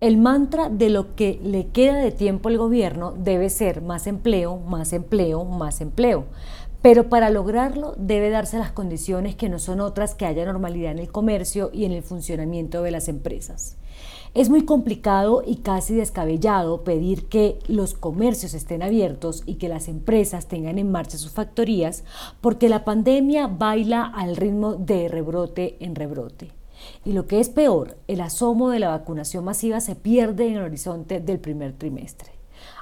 El mantra de lo que le queda de tiempo al gobierno debe ser más empleo, más empleo, más empleo. Pero para lograrlo debe darse las condiciones que no son otras que haya normalidad en el comercio y en el funcionamiento de las empresas. Es muy complicado y casi descabellado pedir que los comercios estén abiertos y que las empresas tengan en marcha sus factorías porque la pandemia baila al ritmo de rebrote en rebrote. Y lo que es peor, el asomo de la vacunación masiva se pierde en el horizonte del primer trimestre.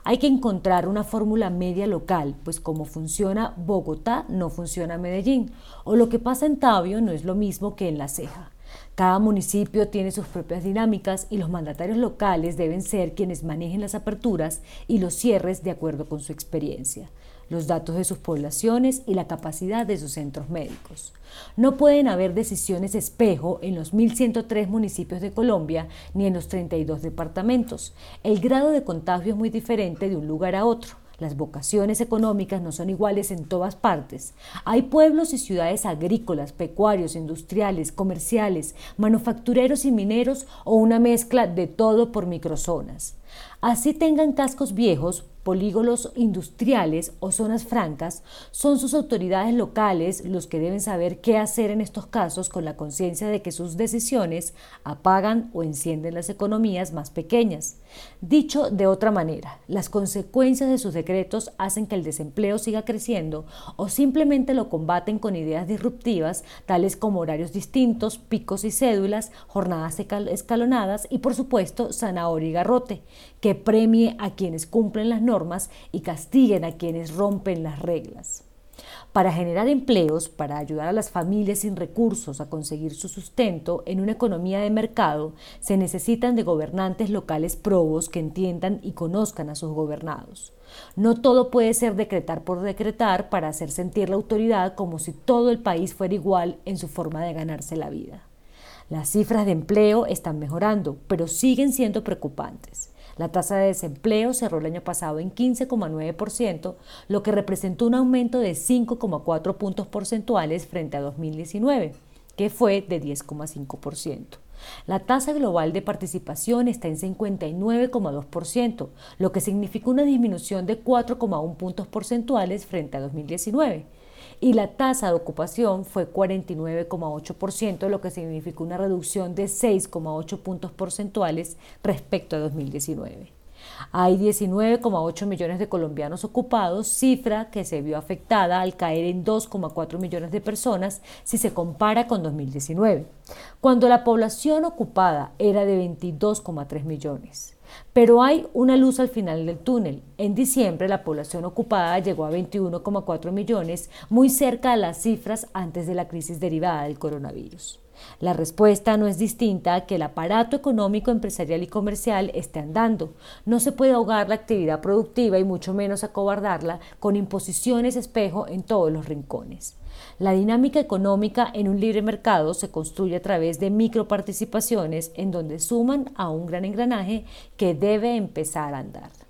Hay que encontrar una fórmula media local, pues como funciona Bogotá, no funciona Medellín, o lo que pasa en Tabio no es lo mismo que en La Ceja. Cada municipio tiene sus propias dinámicas y los mandatarios locales deben ser quienes manejen las aperturas y los cierres de acuerdo con su experiencia los datos de sus poblaciones y la capacidad de sus centros médicos. No pueden haber decisiones espejo en los 1.103 municipios de Colombia ni en los 32 departamentos. El grado de contagio es muy diferente de un lugar a otro. Las vocaciones económicas no son iguales en todas partes. Hay pueblos y ciudades agrícolas, pecuarios, industriales, comerciales, manufactureros y mineros o una mezcla de todo por microzonas. Así tengan cascos viejos, polígonos industriales o zonas francas, son sus autoridades locales los que deben saber qué hacer en estos casos con la conciencia de que sus decisiones apagan o encienden las economías más pequeñas. Dicho de otra manera, las consecuencias de sus decretos hacen que el desempleo siga creciendo o simplemente lo combaten con ideas disruptivas tales como horarios distintos, picos y cédulas, jornadas escalonadas y por supuesto zanahoria y garrote, que premie a quienes cumplen las normas y castiguen a quienes rompen las reglas. Para generar empleos, para ayudar a las familias sin recursos a conseguir su sustento en una economía de mercado, se necesitan de gobernantes locales probos que entiendan y conozcan a sus gobernados. No todo puede ser decretar por decretar para hacer sentir la autoridad como si todo el país fuera igual en su forma de ganarse la vida. Las cifras de empleo están mejorando, pero siguen siendo preocupantes. La tasa de desempleo cerró el año pasado en 15,9%, lo que representó un aumento de 5,4 puntos porcentuales frente a 2019, que fue de 10,5%. La tasa global de participación está en 59,2%, lo que significa una disminución de 4,1 puntos porcentuales frente a 2019 y la tasa de ocupación fue 49,8%, lo que significó una reducción de 6,8 puntos porcentuales respecto a 2019. Hay 19,8 millones de colombianos ocupados, cifra que se vio afectada al caer en 2,4 millones de personas si se compara con 2019, cuando la población ocupada era de 22,3 millones. Pero hay una luz al final del túnel. En diciembre la población ocupada llegó a 21,4 millones, muy cerca de las cifras antes de la crisis derivada del coronavirus. La respuesta no es distinta a que el aparato económico, empresarial y comercial esté andando. No se puede ahogar la actividad productiva y mucho menos acobardarla con imposiciones espejo en todos los rincones. La dinámica económica en un libre mercado se construye a través de microparticipaciones en donde suman a un gran engranaje que debe empezar a andar.